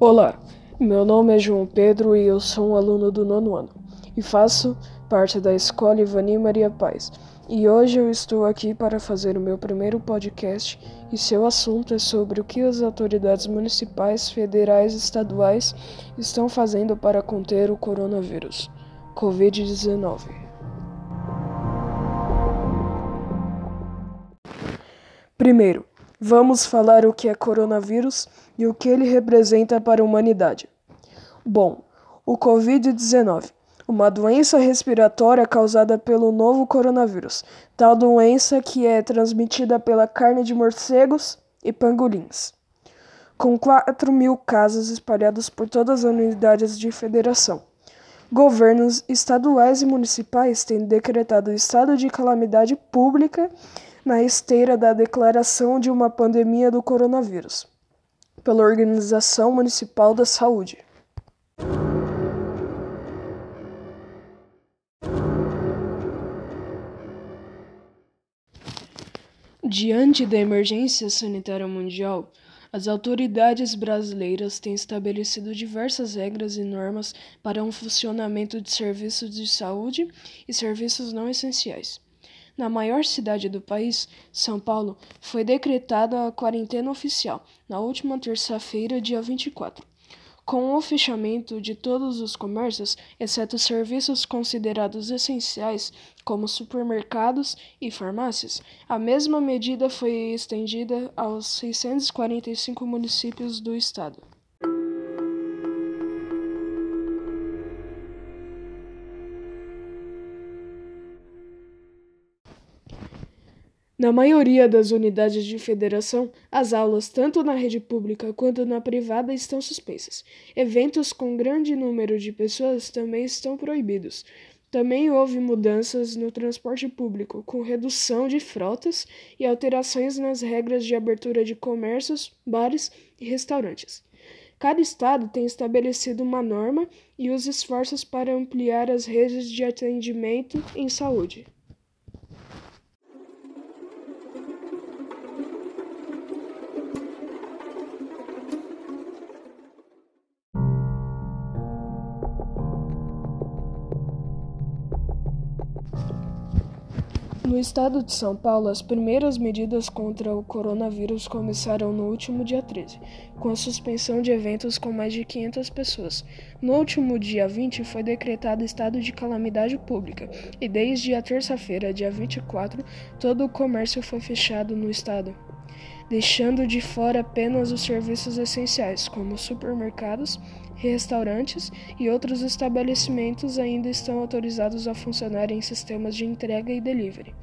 Olá, meu nome é João Pedro e eu sou um aluno do nono ano e faço parte da Escola Ivani Maria Paz. E hoje eu estou aqui para fazer o meu primeiro podcast e seu assunto é sobre o que as autoridades municipais, federais e estaduais estão fazendo para conter o coronavírus, Covid-19. Primeiro, Vamos falar o que é coronavírus e o que ele representa para a humanidade. Bom, o Covid-19, uma doença respiratória causada pelo novo coronavírus, tal doença que é transmitida pela carne de morcegos e pangolins. Com 4 mil casos espalhados por todas as unidades de federação. Governos estaduais e municipais têm decretado estado de calamidade pública na esteira da declaração de uma pandemia do coronavírus, pela Organização Municipal da Saúde. Diante da emergência sanitária mundial, as autoridades brasileiras têm estabelecido diversas regras e normas para um funcionamento de serviços de saúde e serviços não essenciais. Na maior cidade do país, São Paulo, foi decretada a quarentena oficial na última terça-feira, dia 24. Com o fechamento de todos os comércios, exceto serviços considerados essenciais, como supermercados e farmácias, a mesma medida foi estendida aos 645 municípios do estado. Na maioria das unidades de federação, as aulas, tanto na rede pública quanto na privada, estão suspensas. Eventos com grande número de pessoas também estão proibidos. Também houve mudanças no transporte público, com redução de frotas e alterações nas regras de abertura de comércios, bares e restaurantes. Cada estado tem estabelecido uma norma e os esforços para ampliar as redes de atendimento em saúde. Estado de São Paulo, as primeiras medidas contra o coronavírus começaram no último dia 13, com a suspensão de eventos com mais de 500 pessoas. No último dia 20 foi decretado estado de calamidade pública, e desde a terça-feira, dia 24, todo o comércio foi fechado no estado deixando de fora apenas os serviços essenciais, como supermercados, restaurantes e outros estabelecimentos ainda estão autorizados a funcionar em sistemas de entrega e delivery.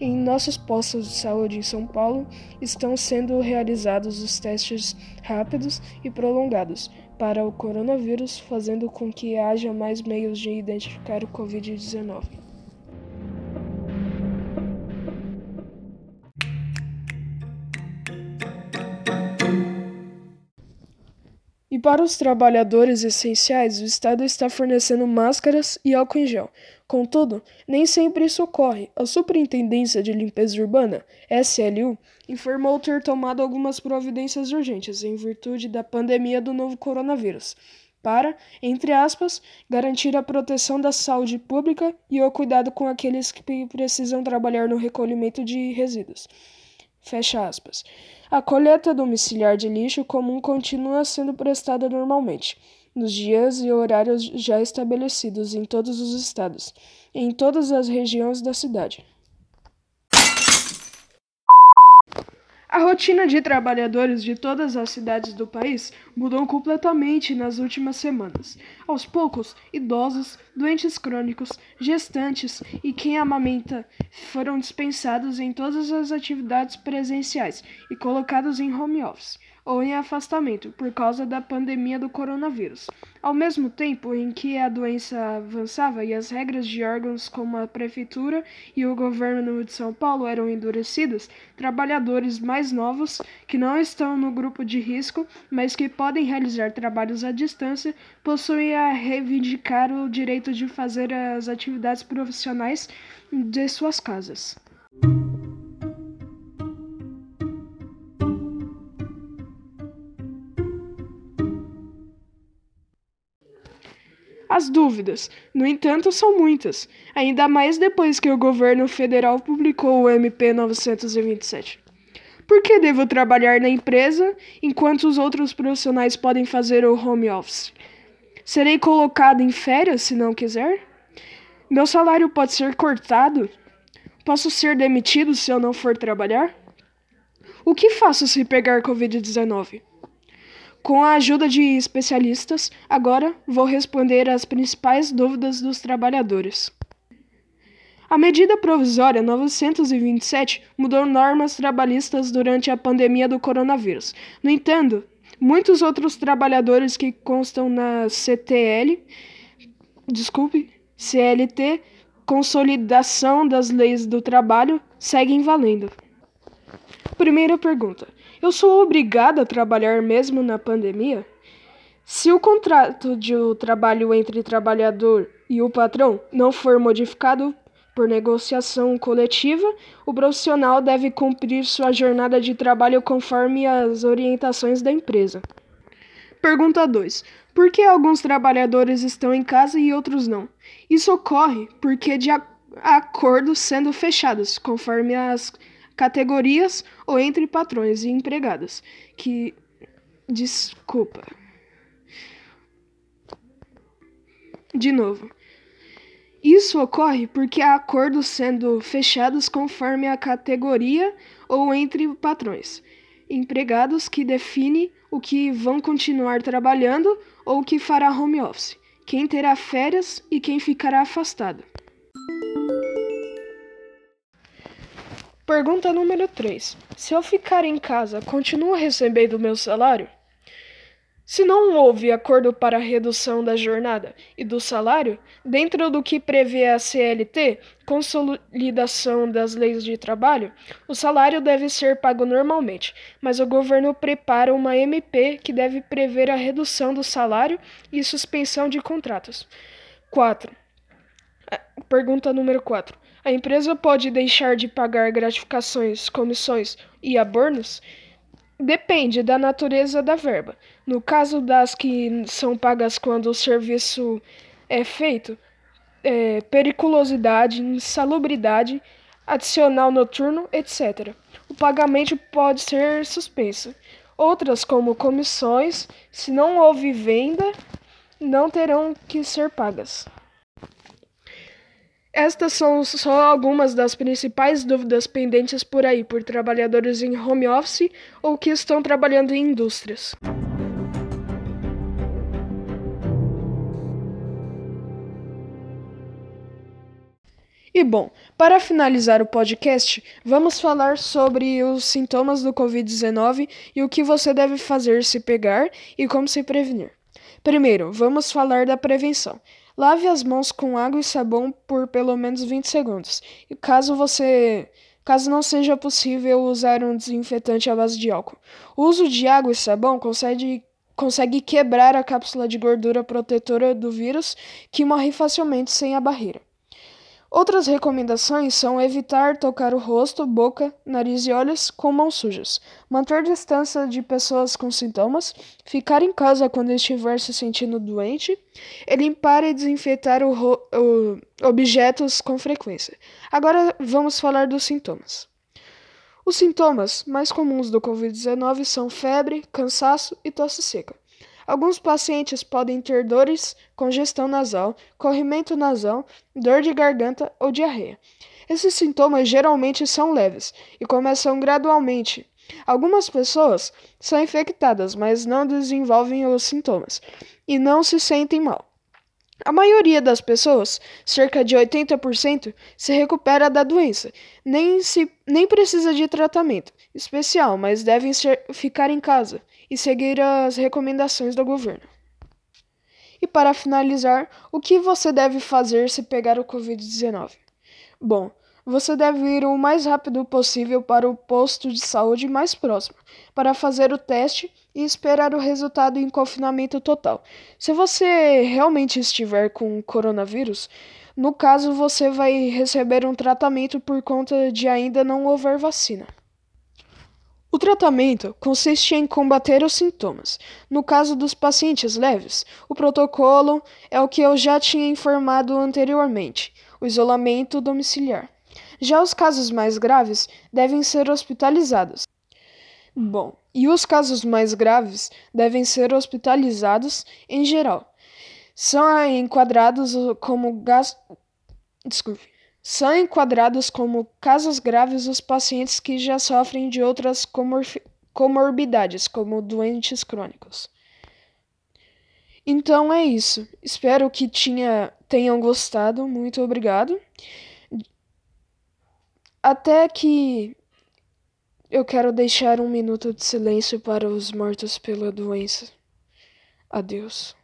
Em nossos postos de saúde em São Paulo estão sendo realizados os testes rápidos e prolongados para o coronavírus, fazendo com que haja mais meios de identificar o Covid-19. Para os trabalhadores essenciais, o Estado está fornecendo máscaras e álcool em gel. Contudo, nem sempre isso ocorre. A Superintendência de Limpeza Urbana, SLU, informou ter tomado algumas providências urgentes em virtude da pandemia do novo coronavírus, para, entre aspas, garantir a proteção da saúde pública e o cuidado com aqueles que precisam trabalhar no recolhimento de resíduos. Fecha aspas. A coleta domiciliar de lixo comum continua sendo prestada normalmente, nos dias e horários já estabelecidos em todos os estados, em todas as regiões da cidade. A rotina de trabalhadores de todas as cidades do país mudou completamente nas últimas semanas. Aos poucos, idosos, doentes crônicos, gestantes e quem amamenta foram dispensados em todas as atividades presenciais e colocados em home office ou em afastamento por causa da pandemia do coronavírus. Ao mesmo tempo em que a doença avançava e as regras de órgãos como a prefeitura e o governo de São Paulo eram endurecidas, trabalhadores mais novos que não estão no grupo de risco, mas que podem realizar trabalhos à distância, possuem a reivindicar o direito de fazer as atividades profissionais de suas casas. As dúvidas, no entanto, são muitas, ainda mais depois que o governo federal publicou o MP 927. Por que devo trabalhar na empresa enquanto os outros profissionais podem fazer o home office? Serei colocado em férias se não quiser? Meu salário pode ser cortado? Posso ser demitido se eu não for trabalhar? O que faço se pegar Covid-19? Com a ajuda de especialistas, agora vou responder às principais dúvidas dos trabalhadores. A medida provisória 927 mudou normas trabalhistas durante a pandemia do coronavírus. No entanto, muitos outros trabalhadores que constam na CTL, desculpe, CLT, Consolidação das Leis do Trabalho, seguem valendo. Primeira pergunta: Eu sou obrigada a trabalhar mesmo na pandemia? Se o contrato de trabalho entre trabalhador e o patrão não for modificado por negociação coletiva, o profissional deve cumprir sua jornada de trabalho conforme as orientações da empresa. Pergunta 2. Por que alguns trabalhadores estão em casa e outros não? Isso ocorre porque de acordos sendo fechados, conforme as categorias ou entre patrões e empregadas, que desculpa. De novo. Isso ocorre porque há acordos sendo fechados conforme a categoria ou entre patrões, empregados que define o que vão continuar trabalhando ou que fará home office, quem terá férias e quem ficará afastado. Pergunta número 3. Se eu ficar em casa, continuo recebendo meu salário? Se não houve acordo para redução da jornada e do salário, dentro do que prevê a CLT, Consolidação das Leis de Trabalho, o salário deve ser pago normalmente, mas o governo prepara uma MP que deve prever a redução do salário e suspensão de contratos. 4. Pergunta número 4. A empresa pode deixar de pagar gratificações, comissões e abonos? Depende da natureza da verba. No caso das que são pagas quando o serviço é feito, é, periculosidade, insalubridade, adicional noturno, etc. O pagamento pode ser suspenso. Outras, como comissões, se não houve venda, não terão que ser pagas. Estas são só algumas das principais dúvidas pendentes por aí por trabalhadores em home office ou que estão trabalhando em indústrias. E bom, para finalizar o podcast, vamos falar sobre os sintomas do Covid-19 e o que você deve fazer se pegar e como se prevenir. Primeiro, vamos falar da prevenção. Lave as mãos com água e sabão por pelo menos 20 segundos. E caso você caso não seja possível usar um desinfetante à base de álcool. O uso de água e sabão consegue, consegue quebrar a cápsula de gordura protetora do vírus, que morre facilmente sem a barreira. Outras recomendações são evitar tocar o rosto, boca, nariz e olhos com mãos sujas, manter distância de pessoas com sintomas, ficar em casa quando estiver se sentindo doente e limpar e desinfetar o o objetos com frequência. Agora vamos falar dos sintomas. Os sintomas mais comuns do Covid-19 são febre, cansaço e tosse seca. Alguns pacientes podem ter dores, congestão nasal, corrimento nasal, dor de garganta ou diarreia. Esses sintomas geralmente são leves e começam gradualmente. Algumas pessoas são infectadas, mas não desenvolvem os sintomas e não se sentem mal. A maioria das pessoas, cerca de 80%, se recupera da doença, nem, se, nem precisa de tratamento especial, mas devem ser, ficar em casa e seguir as recomendações do governo. E para finalizar, o que você deve fazer se pegar o Covid-19? Bom, você deve ir o mais rápido possível para o posto de saúde mais próximo para fazer o teste e esperar o resultado em confinamento total. Se você realmente estiver com coronavírus, no caso você vai receber um tratamento por conta de ainda não houver vacina. O tratamento consiste em combater os sintomas. No caso dos pacientes leves, o protocolo é o que eu já tinha informado anteriormente: o isolamento domiciliar. Já os casos mais graves devem ser hospitalizados. Bom, e os casos mais graves devem ser hospitalizados em geral. São enquadrados como gas... Desculpe. São enquadrados como casos graves os pacientes que já sofrem de outras comor comorbidades, como doentes crônicos. Então é isso. Espero que tinha, tenham gostado. Muito obrigado. Até que eu quero deixar um minuto de silêncio para os mortos pela doença. Adeus.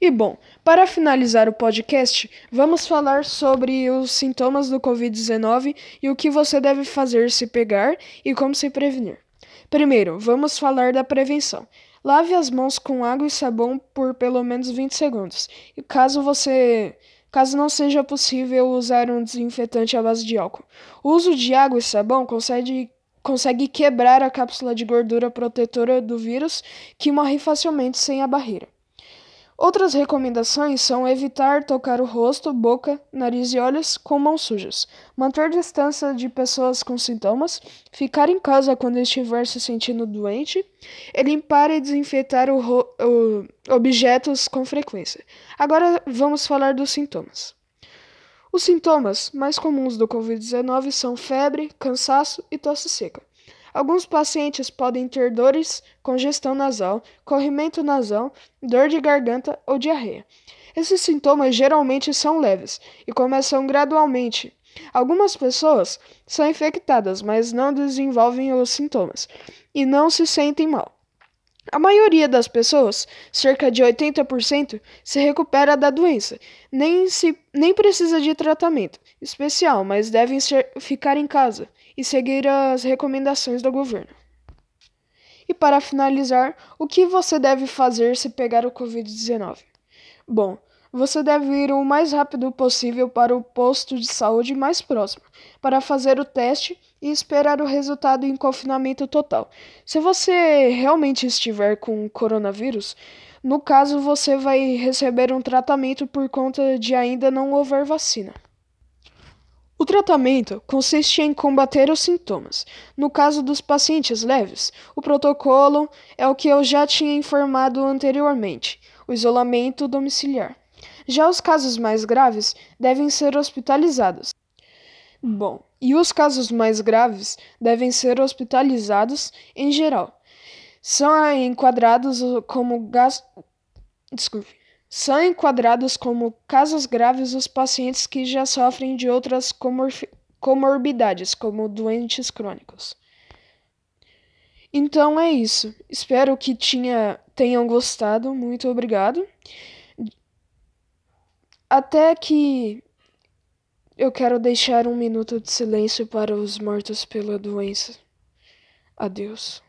E bom, para finalizar o podcast, vamos falar sobre os sintomas do Covid-19 e o que você deve fazer se pegar e como se prevenir. Primeiro, vamos falar da prevenção. Lave as mãos com água e sabão por pelo menos 20 segundos. E caso você caso não seja possível usar um desinfetante à base de álcool. O uso de água e sabão consegue, consegue quebrar a cápsula de gordura protetora do vírus, que morre facilmente sem a barreira. Outras recomendações são evitar tocar o rosto, boca, nariz e olhos com mãos sujas, manter distância de pessoas com sintomas, ficar em casa quando estiver se sentindo doente e limpar e desinfetar o, o, objetos com frequência. Agora vamos falar dos sintomas. Os sintomas mais comuns do Covid-19 são febre, cansaço e tosse seca. Alguns pacientes podem ter dores, congestão nasal, corrimento nasal, dor de garganta ou diarreia. Esses sintomas geralmente são leves e começam gradualmente. Algumas pessoas são infectadas, mas não desenvolvem os sintomas e não se sentem mal. A maioria das pessoas, cerca de 80%, se recupera da doença, nem, se, nem precisa de tratamento especial, mas devem ser, ficar em casa e seguir as recomendações do governo. E para finalizar, o que você deve fazer se pegar o Covid-19? Bom, você deve ir o mais rápido possível para o posto de saúde mais próximo para fazer o teste e esperar o resultado em confinamento total. Se você realmente estiver com coronavírus, no caso você vai receber um tratamento por conta de ainda não haver vacina. O tratamento consiste em combater os sintomas. No caso dos pacientes leves, o protocolo é o que eu já tinha informado anteriormente: o isolamento domiciliar. Já os casos mais graves devem ser hospitalizados. Bom, e os casos mais graves devem ser hospitalizados em geral. São enquadrados como gas... Desculpe. São enquadrados como casos graves os pacientes que já sofrem de outras comor comorbidades, como doentes crônicos. Então é isso. Espero que tinha, tenham gostado. Muito obrigado. Até que eu quero deixar um minuto de silêncio para os mortos pela doença. Adeus.